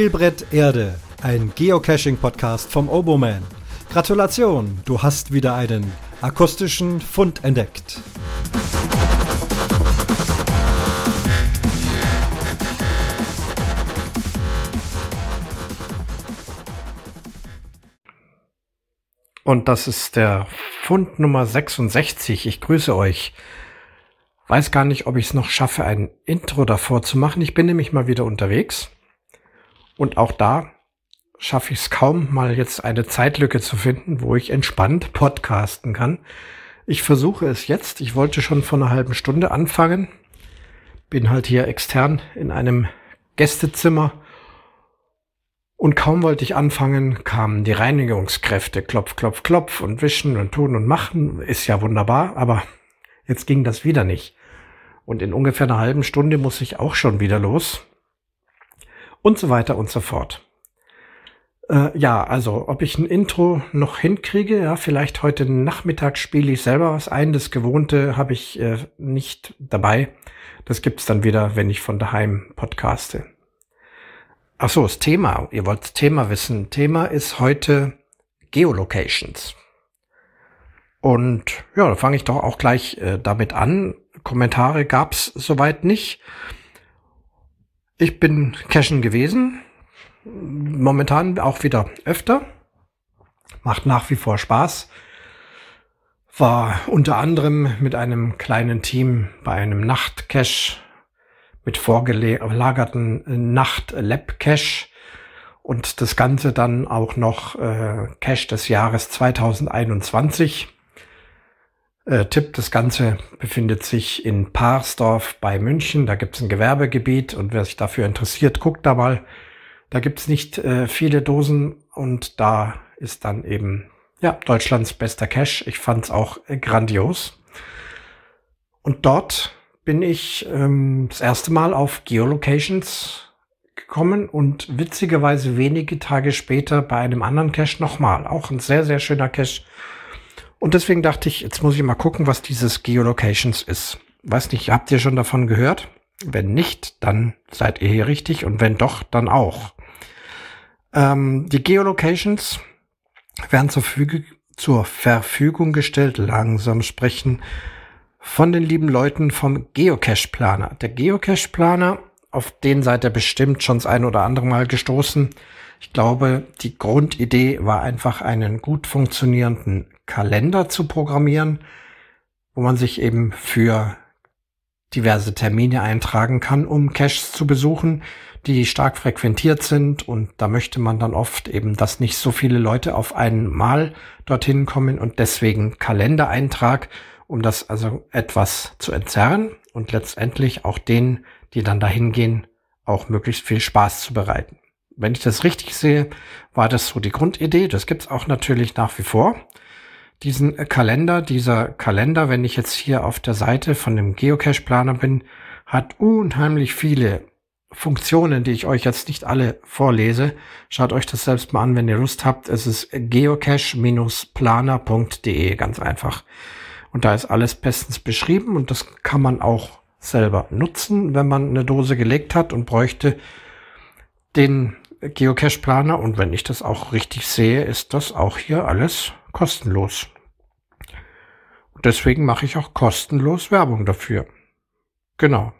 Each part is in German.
Spielbrett Erde, ein Geocaching-Podcast vom Oboman. Gratulation, du hast wieder einen akustischen Fund entdeckt. Und das ist der Fund Nummer 66. Ich grüße euch. Weiß gar nicht, ob ich es noch schaffe, ein Intro davor zu machen. Ich bin nämlich mal wieder unterwegs. Und auch da schaffe ich es kaum, mal jetzt eine Zeitlücke zu finden, wo ich entspannt podcasten kann. Ich versuche es jetzt. Ich wollte schon vor einer halben Stunde anfangen. Bin halt hier extern in einem Gästezimmer und kaum wollte ich anfangen, kamen die Reinigungskräfte, klopf, klopf, klopf und wischen und tun und machen. Ist ja wunderbar, aber jetzt ging das wieder nicht. Und in ungefähr einer halben Stunde muss ich auch schon wieder los. Und so weiter und so fort. Äh, ja, also ob ich ein Intro noch hinkriege, ja, vielleicht heute Nachmittag spiele ich selber was ein. Das Gewohnte habe ich äh, nicht dabei. Das gibt's dann wieder, wenn ich von daheim podcaste. Ach so, das Thema. Ihr wollt Thema wissen. Thema ist heute Geolocations. Und ja, da fange ich doch auch gleich äh, damit an. Kommentare gab's soweit nicht. Ich bin cashen gewesen. Momentan auch wieder öfter. Macht nach wie vor Spaß. War unter anderem mit einem kleinen Team bei einem Nachtcache mit vorgelagerten Nacht-Lab-Cache und das Ganze dann auch noch äh, Cache des Jahres 2021. Äh, Tipp, das Ganze befindet sich in Paarsdorf bei München. Da gibt es ein Gewerbegebiet und wer sich dafür interessiert, guckt da mal. Da gibt es nicht äh, viele Dosen und da ist dann eben ja Deutschlands bester Cache. Ich fand es auch äh, grandios. Und dort bin ich ähm, das erste Mal auf Geolocations gekommen und witzigerweise wenige Tage später bei einem anderen Cache nochmal. Auch ein sehr, sehr schöner Cache. Und deswegen dachte ich, jetzt muss ich mal gucken, was dieses Geolocations ist. Weiß nicht, habt ihr schon davon gehört? Wenn nicht, dann seid ihr hier richtig und wenn doch, dann auch. Ähm, die Geolocations werden zur, zur Verfügung gestellt, langsam sprechen, von den lieben Leuten vom Geocache-Planer. Der Geocache-Planer, auf den seid ihr bestimmt schon das ein oder andere Mal gestoßen. Ich glaube, die Grundidee war einfach einen gut funktionierenden Kalender zu programmieren, wo man sich eben für diverse Termine eintragen kann, um Caches zu besuchen, die stark frequentiert sind. Und da möchte man dann oft eben, dass nicht so viele Leute auf einmal dorthin kommen und deswegen Kalendereintrag um das also etwas zu entzerren und letztendlich auch denen, die dann dahin gehen, auch möglichst viel Spaß zu bereiten. Wenn ich das richtig sehe, war das so die Grundidee. Das gibt's auch natürlich nach wie vor. Diesen Kalender, dieser Kalender, wenn ich jetzt hier auf der Seite von dem Geocache-Planer bin, hat unheimlich viele Funktionen, die ich euch jetzt nicht alle vorlese. Schaut euch das selbst mal an, wenn ihr Lust habt. Es ist geocache-planer.de, ganz einfach. Und da ist alles bestens beschrieben und das kann man auch selber nutzen, wenn man eine Dose gelegt hat und bräuchte den Geocache-Planer. Und wenn ich das auch richtig sehe, ist das auch hier alles kostenlos. Und deswegen mache ich auch kostenlos Werbung dafür. Genau.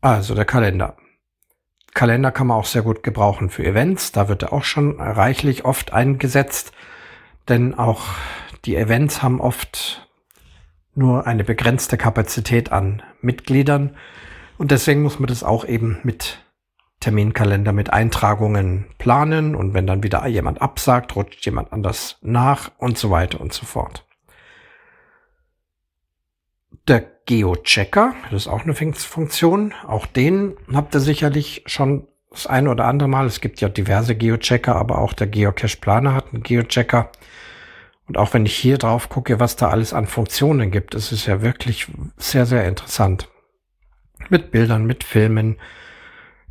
Also der Kalender. Kalender kann man auch sehr gut gebrauchen für Events. Da wird er auch schon reichlich oft eingesetzt. Denn auch die Events haben oft nur eine begrenzte Kapazität an Mitgliedern und deswegen muss man das auch eben mit Terminkalender, mit Eintragungen planen und wenn dann wieder jemand absagt, rutscht jemand anders nach und so weiter und so fort. Der Geochecker, das ist auch eine Funktion, auch den habt ihr sicherlich schon das eine oder andere Mal. Es gibt ja diverse Geochecker, aber auch der Geocache Planer hat einen Geochecker. Und auch wenn ich hier drauf gucke, was da alles an Funktionen gibt, ist es ja wirklich sehr, sehr interessant. Mit Bildern, mit Filmen,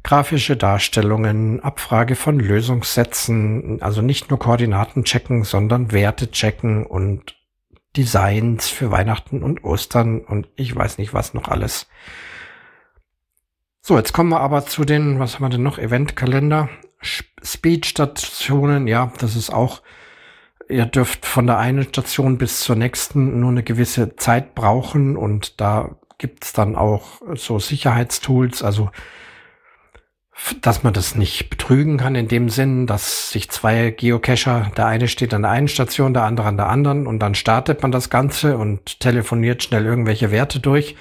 grafische Darstellungen, Abfrage von Lösungssätzen, also nicht nur Koordinaten checken, sondern Werte checken und Designs für Weihnachten und Ostern und ich weiß nicht was noch alles. So, jetzt kommen wir aber zu den, was haben wir denn noch? Eventkalender, Speedstationen. Ja, das ist auch, ihr dürft von der einen Station bis zur nächsten nur eine gewisse Zeit brauchen und da gibt's dann auch so Sicherheitstools, also dass man das nicht betrügen kann in dem Sinn, dass sich zwei Geocacher, der eine steht an der einen Station, der andere an der anderen und dann startet man das Ganze und telefoniert schnell irgendwelche Werte durch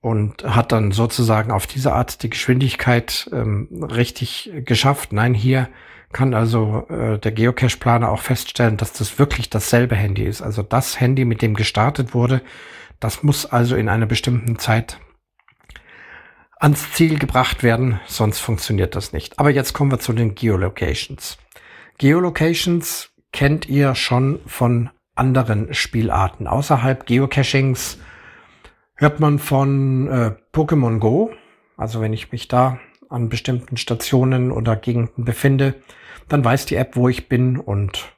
und hat dann sozusagen auf diese Art die Geschwindigkeit ähm, richtig geschafft. Nein, hier kann also äh, der Geocache-Planer auch feststellen, dass das wirklich dasselbe Handy ist. Also das Handy, mit dem gestartet wurde, das muss also in einer bestimmten Zeit ans Ziel gebracht werden, sonst funktioniert das nicht. Aber jetzt kommen wir zu den Geolocations. Geolocations kennt ihr schon von anderen Spielarten. Außerhalb Geocachings hört man von äh, Pokémon Go. Also wenn ich mich da an bestimmten Stationen oder Gegenden befinde, dann weiß die App, wo ich bin und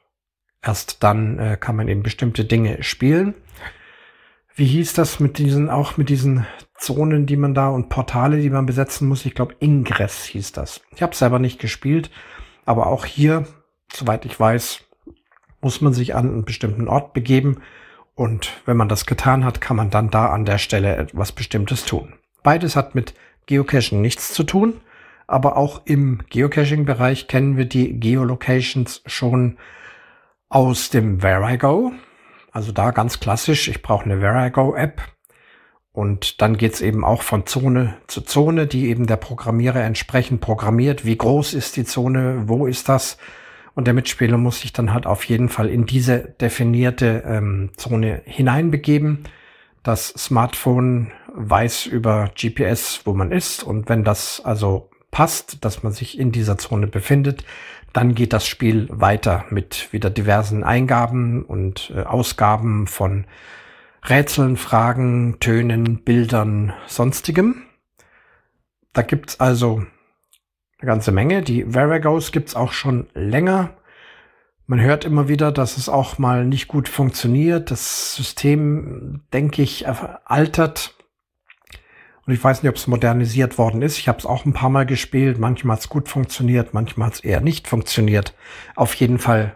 erst dann äh, kann man eben bestimmte Dinge spielen. Wie hieß das mit diesen, auch mit diesen Zonen, die man da und Portale, die man besetzen muss? Ich glaube, Ingress hieß das. Ich habe selber nicht gespielt, aber auch hier, soweit ich weiß, muss man sich an einen bestimmten Ort begeben und wenn man das getan hat, kann man dann da an der Stelle etwas Bestimmtes tun. Beides hat mit Geocaching nichts zu tun, aber auch im Geocaching-Bereich kennen wir die Geolocations schon aus dem Where I Go. Also da ganz klassisch, ich brauche eine Verigo App und dann geht's eben auch von Zone zu Zone, die eben der Programmierer entsprechend programmiert. Wie groß ist die Zone? Wo ist das? Und der Mitspieler muss sich dann halt auf jeden Fall in diese definierte ähm, Zone hineinbegeben. Das Smartphone weiß über GPS, wo man ist. Und wenn das also passt, dass man sich in dieser Zone befindet, dann geht das Spiel weiter mit wieder diversen Eingaben und äh, Ausgaben von Rätseln, Fragen, Tönen, Bildern, sonstigem. Da gibt's also eine ganze Menge. Die Veragos gibt's auch schon länger. Man hört immer wieder, dass es auch mal nicht gut funktioniert. Das System, denke ich, altert und ich weiß nicht, ob es modernisiert worden ist. Ich habe es auch ein paar Mal gespielt. Manchmal hat es gut funktioniert, manchmal hat es eher nicht funktioniert. Auf jeden Fall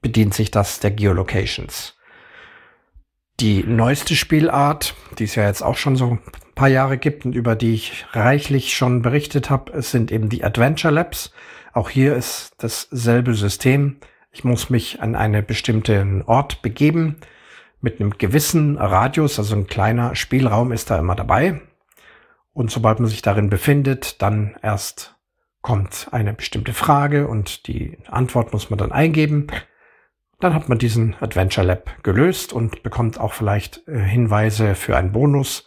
bedient sich das der Geolocations. Die neueste Spielart, die es ja jetzt auch schon so ein paar Jahre gibt und über die ich reichlich schon berichtet habe, sind eben die Adventure Labs. Auch hier ist dasselbe System. Ich muss mich an einen bestimmten Ort begeben mit einem gewissen Radius, also ein kleiner Spielraum ist da immer dabei. Und sobald man sich darin befindet, dann erst kommt eine bestimmte Frage und die Antwort muss man dann eingeben. Dann hat man diesen Adventure Lab gelöst und bekommt auch vielleicht äh, Hinweise für einen Bonus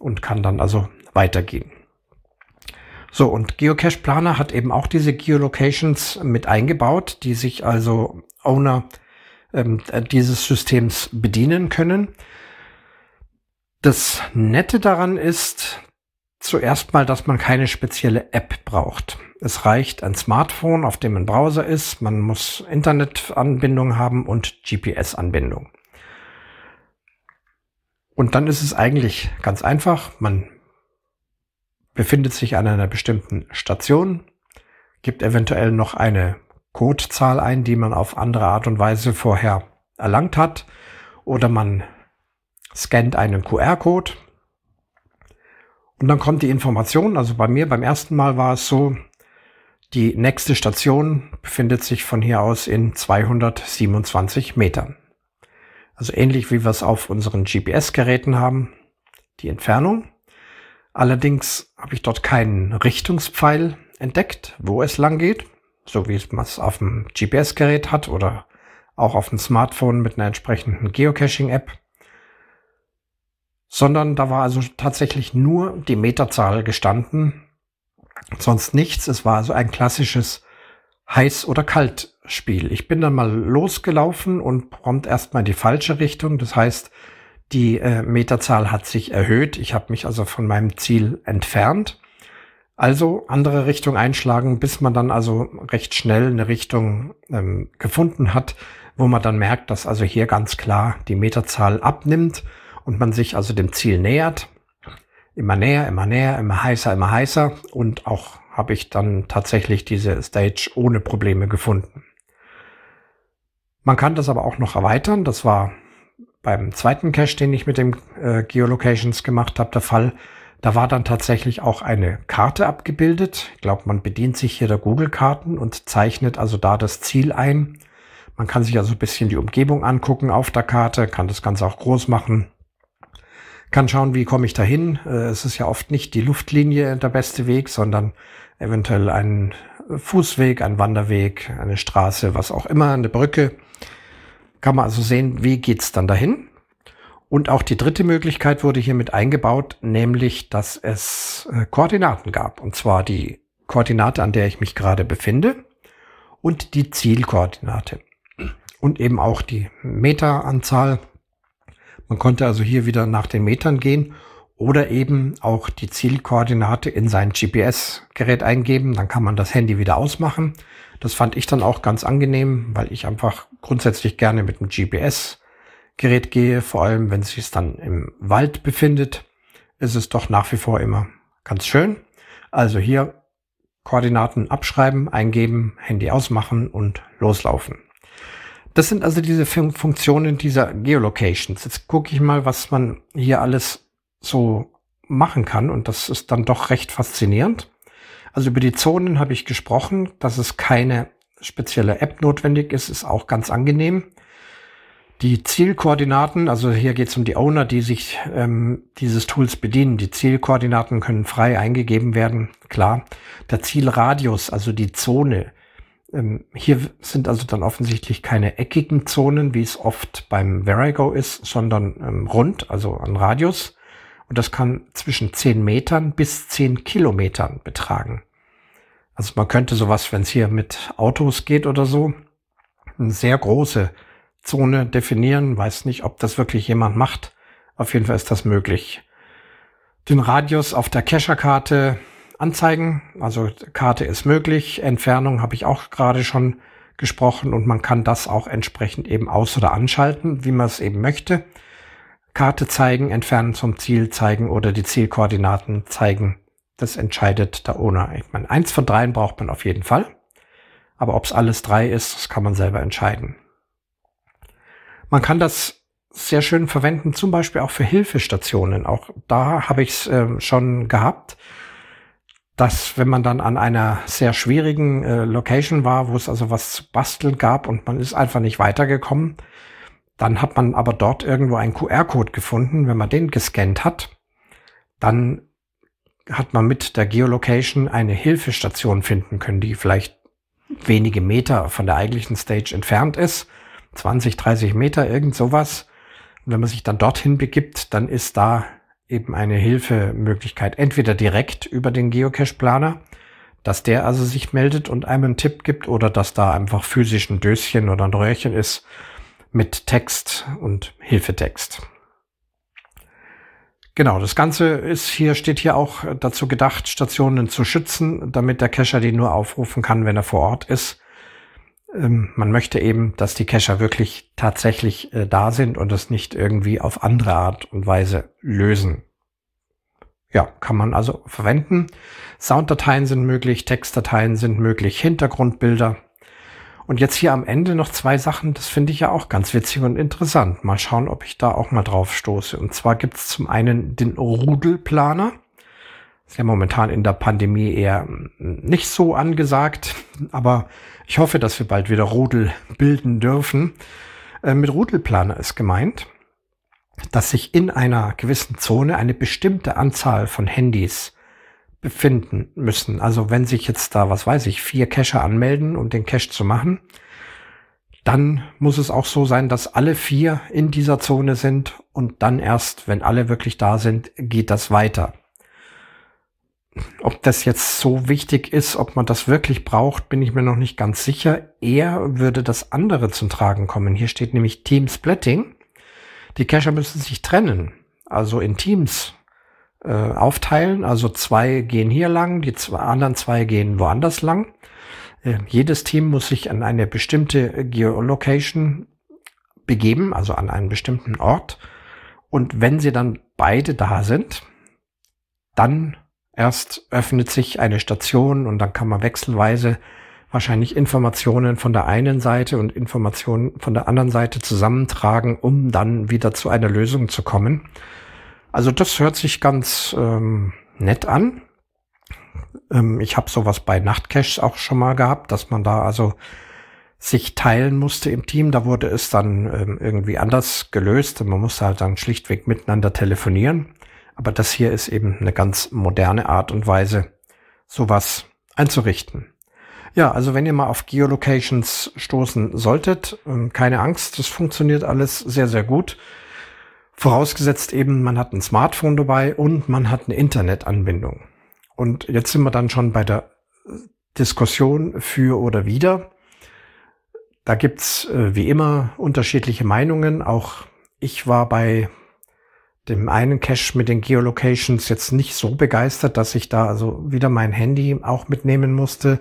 und kann dann also weitergehen. So, und Geocache Planer hat eben auch diese Geolocations mit eingebaut, die sich also Owner ähm, dieses Systems bedienen können. Das Nette daran ist zuerst mal, dass man keine spezielle App braucht. Es reicht ein Smartphone, auf dem ein Browser ist. Man muss Internetanbindung haben und GPS-Anbindung. Und dann ist es eigentlich ganz einfach. Man befindet sich an einer bestimmten Station, gibt eventuell noch eine Codezahl ein, die man auf andere Art und Weise vorher erlangt hat. Oder man scannt einen QR-Code. Und dann kommt die Information. Also bei mir beim ersten Mal war es so, die nächste Station befindet sich von hier aus in 227 Metern. Also ähnlich wie wir es auf unseren GPS-Geräten haben, die Entfernung. Allerdings habe ich dort keinen Richtungspfeil entdeckt, wo es lang geht so wie man es auf dem GPS-Gerät hat oder auch auf dem Smartphone mit einer entsprechenden Geocaching-App. Sondern da war also tatsächlich nur die Meterzahl gestanden, sonst nichts. Es war also ein klassisches Heiß- oder Kalt-Spiel. Ich bin dann mal losgelaufen und prompt erstmal in die falsche Richtung. Das heißt, die äh, Meterzahl hat sich erhöht. Ich habe mich also von meinem Ziel entfernt. Also andere Richtung einschlagen, bis man dann also recht schnell eine Richtung ähm, gefunden hat, wo man dann merkt, dass also hier ganz klar die Meterzahl abnimmt und man sich also dem Ziel nähert. immer näher, immer näher, immer heißer, immer heißer und auch habe ich dann tatsächlich diese Stage ohne Probleme gefunden. Man kann das aber auch noch erweitern. Das war beim zweiten Cache, den ich mit dem äh, Geolocations gemacht habe, der Fall. Da war dann tatsächlich auch eine Karte abgebildet. Ich glaube, man bedient sich hier der Google-Karten und zeichnet also da das Ziel ein. Man kann sich also ein bisschen die Umgebung angucken auf der Karte, kann das Ganze auch groß machen, kann schauen, wie komme ich dahin. Äh, es ist ja oft nicht die Luftlinie der beste Weg, sondern eventuell ein Fußweg, ein Wanderweg, eine Straße, was auch immer, eine Brücke. Kann man also sehen, wie geht's dann dahin. Und auch die dritte Möglichkeit wurde hier mit eingebaut, nämlich, dass es äh, Koordinaten gab. Und zwar die Koordinate, an der ich mich gerade befinde und die Zielkoordinate. Und eben auch die Meteranzahl. Man konnte also hier wieder nach den Metern gehen oder eben auch die Zielkoordinate in sein GPS-Gerät eingeben. Dann kann man das Handy wieder ausmachen. Das fand ich dann auch ganz angenehm, weil ich einfach grundsätzlich gerne mit dem GPS-Gerät gehe. Vor allem, wenn es sich dann im Wald befindet, ist es doch nach wie vor immer ganz schön. Also hier Koordinaten abschreiben, eingeben, Handy ausmachen und loslaufen. Das sind also diese Funktionen dieser Geolocations. Jetzt gucke ich mal, was man hier alles so machen kann. Und das ist dann doch recht faszinierend. Also über die Zonen habe ich gesprochen, dass es keine spezielle App notwendig ist, ist auch ganz angenehm. Die Zielkoordinaten, also hier geht es um die Owner, die sich ähm, dieses Tools bedienen. Die Zielkoordinaten können frei eingegeben werden, klar. Der Zielradius, also die Zone. Ähm, hier sind also dann offensichtlich keine eckigen Zonen, wie es oft beim Verigo ist, sondern ähm, rund, also ein Radius. Und das kann zwischen 10 Metern bis 10 Kilometern betragen. Also man könnte sowas, wenn es hier mit Autos geht oder so, eine sehr große Zone definieren. Weiß nicht, ob das wirklich jemand macht. Auf jeden Fall ist das möglich. Den Radius auf der Cacher-Karte anzeigen. Also Karte ist möglich. Entfernung habe ich auch gerade schon gesprochen und man kann das auch entsprechend eben aus- oder anschalten, wie man es eben möchte. Karte zeigen, entfernen zum Ziel zeigen oder die Zielkoordinaten zeigen. Das entscheidet der Owner. Ich meine, eins von dreien braucht man auf jeden Fall. Aber ob es alles drei ist, das kann man selber entscheiden. Man kann das sehr schön verwenden, zum Beispiel auch für Hilfestationen. Auch da habe ich es äh, schon gehabt, dass wenn man dann an einer sehr schwierigen äh, Location war, wo es also was zu basteln gab und man ist einfach nicht weitergekommen, dann hat man aber dort irgendwo einen QR-Code gefunden. Wenn man den gescannt hat, dann hat man mit der Geolocation eine Hilfestation finden können, die vielleicht wenige Meter von der eigentlichen Stage entfernt ist. 20, 30 Meter, irgend sowas. Und wenn man sich dann dorthin begibt, dann ist da eben eine Hilfemöglichkeit. Entweder direkt über den Geocache-Planer, dass der also sich meldet und einem einen Tipp gibt oder dass da einfach physisch ein Döschen oder ein Röhrchen ist, mit Text und Hilfetext. Genau, das Ganze ist hier, steht hier auch dazu gedacht, Stationen zu schützen, damit der Cacher die nur aufrufen kann, wenn er vor Ort ist. Ähm, man möchte eben, dass die Cacher wirklich tatsächlich äh, da sind und es nicht irgendwie auf andere Art und Weise lösen. Ja, kann man also verwenden. Sounddateien sind möglich, Textdateien sind möglich, Hintergrundbilder und jetzt hier am Ende noch zwei Sachen, das finde ich ja auch ganz witzig und interessant. Mal schauen, ob ich da auch mal drauf stoße. Und zwar gibt es zum einen den Rudelplaner. Ist ja momentan in der Pandemie eher nicht so angesagt, aber ich hoffe, dass wir bald wieder Rudel bilden dürfen. Äh, mit Rudelplaner ist gemeint, dass sich in einer gewissen Zone eine bestimmte Anzahl von Handys befinden müssen. Also wenn sich jetzt da, was weiß ich, vier Cacher anmelden, um den Cache zu machen, dann muss es auch so sein, dass alle vier in dieser Zone sind und dann erst, wenn alle wirklich da sind, geht das weiter. Ob das jetzt so wichtig ist, ob man das wirklich braucht, bin ich mir noch nicht ganz sicher. Eher würde das andere zum Tragen kommen. Hier steht nämlich Team Splitting. Die Cacher müssen sich trennen, also in Teams äh, aufteilen. Also zwei gehen hier lang, die zwei, anderen zwei gehen woanders lang. Äh, jedes Team muss sich an eine bestimmte Geolocation begeben, also an einen bestimmten Ort. Und wenn sie dann beide da sind, dann erst öffnet sich eine Station und dann kann man wechselweise wahrscheinlich Informationen von der einen Seite und Informationen von der anderen Seite zusammentragen, um dann wieder zu einer Lösung zu kommen. Also das hört sich ganz ähm, nett an. Ähm, ich habe sowas bei Nachtcaches auch schon mal gehabt, dass man da also sich teilen musste im Team. Da wurde es dann ähm, irgendwie anders gelöst. Man musste halt dann schlichtweg miteinander telefonieren. Aber das hier ist eben eine ganz moderne Art und Weise, sowas einzurichten. Ja, also wenn ihr mal auf Geolocations stoßen solltet, ähm, keine Angst, das funktioniert alles sehr, sehr gut. Vorausgesetzt eben, man hat ein Smartphone dabei und man hat eine Internetanbindung. Und jetzt sind wir dann schon bei der Diskussion für oder wider. Da gibt's äh, wie immer unterschiedliche Meinungen. Auch ich war bei dem einen Cache mit den Geolocations jetzt nicht so begeistert, dass ich da also wieder mein Handy auch mitnehmen musste.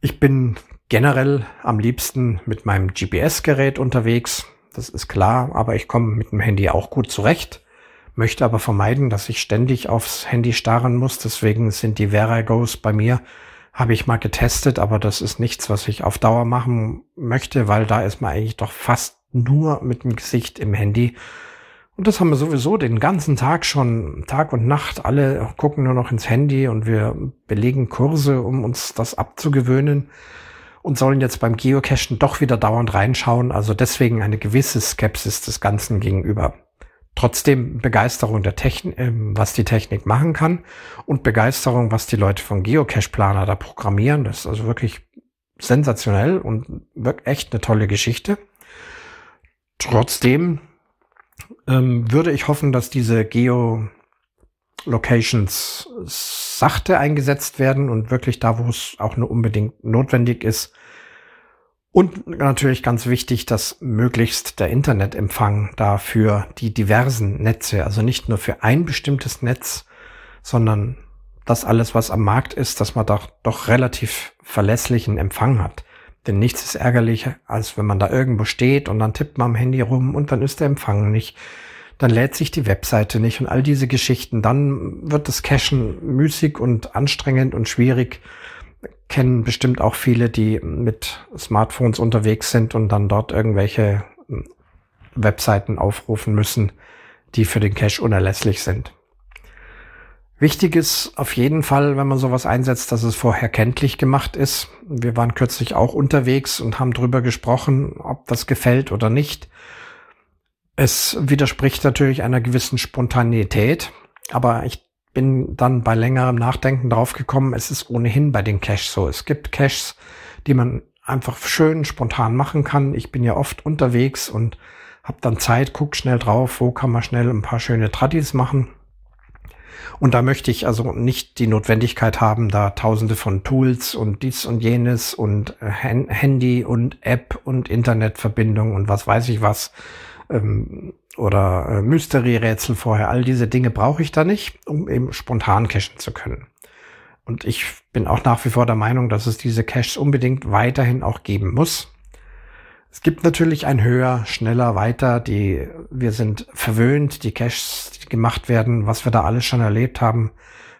Ich bin generell am liebsten mit meinem GPS-Gerät unterwegs. Das ist klar, aber ich komme mit dem Handy auch gut zurecht möchte aber vermeiden, dass ich ständig aufs Handy starren muss. Deswegen sind die Veragos bei mir, habe ich mal getestet, aber das ist nichts, was ich auf Dauer machen möchte, weil da ist man eigentlich doch fast nur mit dem Gesicht im Handy. Und das haben wir sowieso den ganzen Tag schon, Tag und Nacht. Alle gucken nur noch ins Handy und wir belegen Kurse, um uns das abzugewöhnen und sollen jetzt beim Geocachen doch wieder dauernd reinschauen. Also deswegen eine gewisse Skepsis des Ganzen gegenüber trotzdem Begeisterung der Technik, äh, was die Technik machen kann und Begeisterung, was die Leute von Geocache Planer da programmieren. Das ist also wirklich sensationell und wirklich echt eine tolle Geschichte. Trotzdem ähm, würde ich hoffen, dass diese Geo-Locations sachte eingesetzt werden und wirklich da, wo es auch nur unbedingt notwendig ist, und natürlich ganz wichtig, dass möglichst der Internetempfang da für die diversen Netze, also nicht nur für ein bestimmtes Netz, sondern das alles, was am Markt ist, dass man doch, doch relativ verlässlichen Empfang hat. Denn nichts ist ärgerlicher, als wenn man da irgendwo steht und dann tippt man am Handy rum und dann ist der Empfang nicht. Dann lädt sich die Webseite nicht und all diese Geschichten. Dann wird das Cachen müßig und anstrengend und schwierig kennen bestimmt auch viele, die mit Smartphones unterwegs sind und dann dort irgendwelche hm, Webseiten aufrufen müssen, die für den Cache unerlässlich sind. Wichtig ist auf jeden Fall, wenn man sowas einsetzt, dass es vorher kenntlich gemacht ist. Wir waren kürzlich auch unterwegs und haben drüber gesprochen, ob das gefällt oder nicht. Es widerspricht natürlich einer gewissen Spontanität, aber ich bin dann bei längerem Nachdenken draufgekommen, es ist ohnehin bei den Caches so. Es gibt Caches, die man einfach schön spontan machen kann. Ich bin ja oft unterwegs und habe dann Zeit, guck schnell drauf, wo kann man schnell ein paar schöne Tradis machen. Und da möchte ich also nicht die Notwendigkeit haben, da tausende von Tools und dies und jenes und äh, Handy und App und Internetverbindung und was weiß ich was ähm, oder äh, Mystery-Rätsel vorher. All diese Dinge brauche ich da nicht, um eben spontan cachen zu können. Und ich bin auch nach wie vor der Meinung, dass es diese Caches unbedingt weiterhin auch geben muss. Es gibt natürlich ein höher, schneller, weiter. Die, wir sind verwöhnt, die Caches, gemacht werden, was wir da alles schon erlebt haben.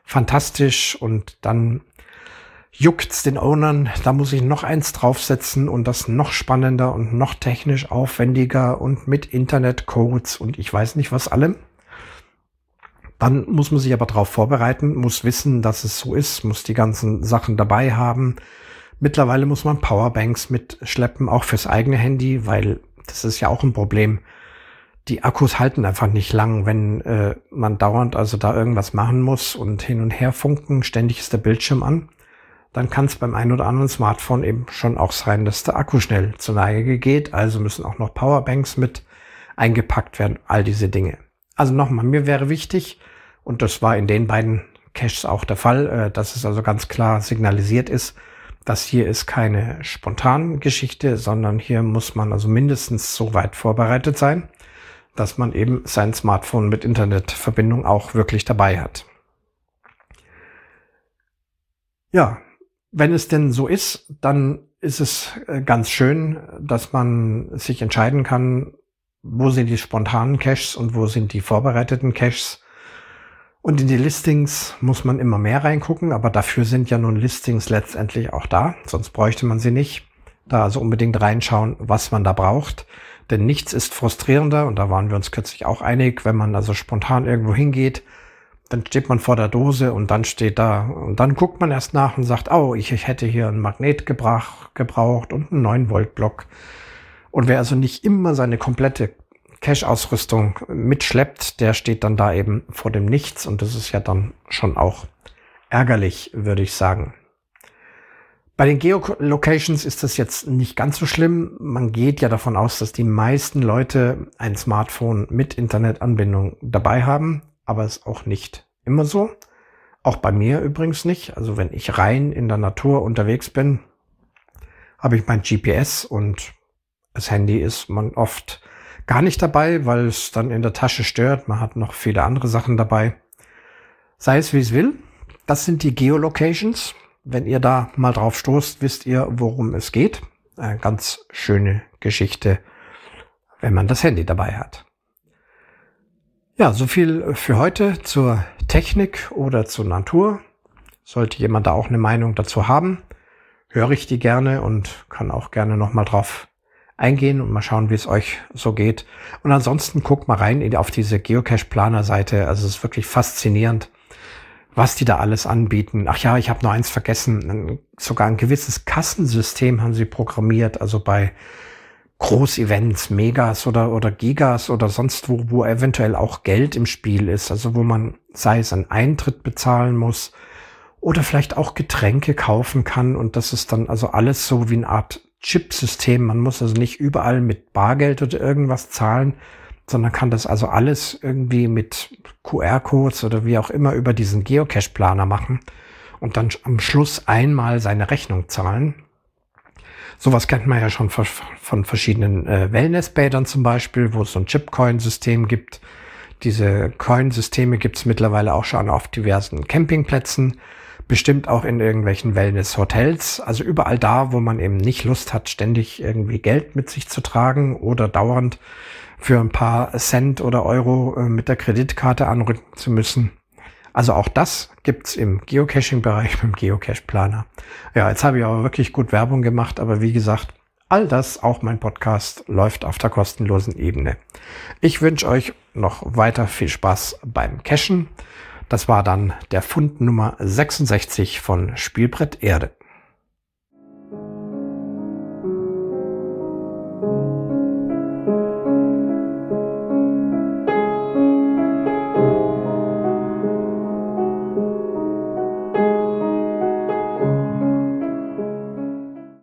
Fantastisch. Und dann juckt's den Ownern, da muss ich noch eins draufsetzen und das noch spannender und noch technisch aufwendiger und mit Internetcodes und ich weiß nicht was allem. Dann muss man sich aber darauf vorbereiten, muss wissen, dass es so ist, muss die ganzen Sachen dabei haben. Mittlerweile muss man Powerbanks mitschleppen, auch fürs eigene Handy, weil das ist ja auch ein Problem. Die Akkus halten einfach nicht lang, wenn äh, man dauernd also da irgendwas machen muss und hin und her funken, ständig ist der Bildschirm an dann kann es beim einen oder anderen Smartphone eben schon auch sein, dass der Akku schnell zur Neige geht. Also müssen auch noch Powerbanks mit eingepackt werden, all diese Dinge. Also nochmal, mir wäre wichtig, und das war in den beiden Caches auch der Fall, äh, dass es also ganz klar signalisiert ist, dass hier ist keine spontan Geschichte, sondern hier muss man also mindestens so weit vorbereitet sein, dass man eben sein Smartphone mit Internetverbindung auch wirklich dabei hat. Ja, wenn es denn so ist, dann ist es äh, ganz schön, dass man sich entscheiden kann, wo sind die spontanen Caches und wo sind die vorbereiteten Caches. Und in die Listings muss man immer mehr reingucken, aber dafür sind ja nun Listings letztendlich auch da, sonst bräuchte man sie nicht. Da also unbedingt reinschauen, was man da braucht. Denn nichts ist frustrierender, und da waren wir uns kürzlich auch einig, wenn man also spontan irgendwo hingeht, dann steht man vor der Dose und dann steht da, und dann guckt man erst nach und sagt, oh, ich, ich hätte hier ein Magnet gebrauch, gebraucht und einen 9 Volt Block. Und wer also nicht immer seine komplette Cache-Ausrüstung mitschleppt, der steht dann da eben vor dem Nichts und das ist ja dann schon auch ärgerlich, würde ich sagen. Bei den Geolocations ist das jetzt nicht ganz so schlimm. Man geht ja davon aus, dass die meisten Leute ein Smartphone mit Internetanbindung dabei haben, aber es ist auch nicht immer so. Auch bei mir übrigens nicht. Also wenn ich rein in der Natur unterwegs bin, habe ich mein GPS und das Handy ist man oft gar nicht dabei, weil es dann in der Tasche stört. Man hat noch viele andere Sachen dabei. Sei es wie es will. Das sind die Geolocations. Wenn ihr da mal drauf stoßt, wisst ihr, worum es geht. Eine ganz schöne Geschichte, wenn man das Handy dabei hat. Ja, so viel für heute zur Technik oder zur Natur. Sollte jemand da auch eine Meinung dazu haben, höre ich die gerne und kann auch gerne nochmal drauf eingehen und mal schauen, wie es euch so geht. Und ansonsten guckt mal rein auf diese Geocache-Planer-Seite. Also es ist wirklich faszinierend was die da alles anbieten. Ach ja, ich habe noch eins vergessen. Sogar ein gewisses Kassensystem haben sie programmiert, also bei Großevents, Megas oder, oder Gigas oder sonst wo, wo eventuell auch Geld im Spiel ist, also wo man, sei es einen Eintritt bezahlen muss oder vielleicht auch Getränke kaufen kann und das ist dann also alles so wie eine Art Chipsystem. Man muss also nicht überall mit Bargeld oder irgendwas zahlen, sondern kann das also alles irgendwie mit QR-Codes oder wie auch immer über diesen Geocache-Planer machen und dann am Schluss einmal seine Rechnung zahlen. Sowas kennt man ja schon von verschiedenen äh, Wellnessbädern zum Beispiel, wo es so ein Chip-Coin-System gibt. Diese Coin-Systeme gibt es mittlerweile auch schon auf diversen Campingplätzen, bestimmt auch in irgendwelchen Wellness-Hotels. Also überall da, wo man eben nicht Lust hat, ständig irgendwie Geld mit sich zu tragen oder dauernd für ein paar Cent oder Euro äh, mit der Kreditkarte anrücken zu müssen. Also auch das gibt's im Geocaching-Bereich mit dem Geocache-Planer. Ja, jetzt habe ich aber wirklich gut Werbung gemacht, aber wie gesagt, all das, auch mein Podcast, läuft auf der kostenlosen Ebene. Ich wünsche euch noch weiter viel Spaß beim Cachen. Das war dann der Fund Nummer 66 von Spielbrett Erde.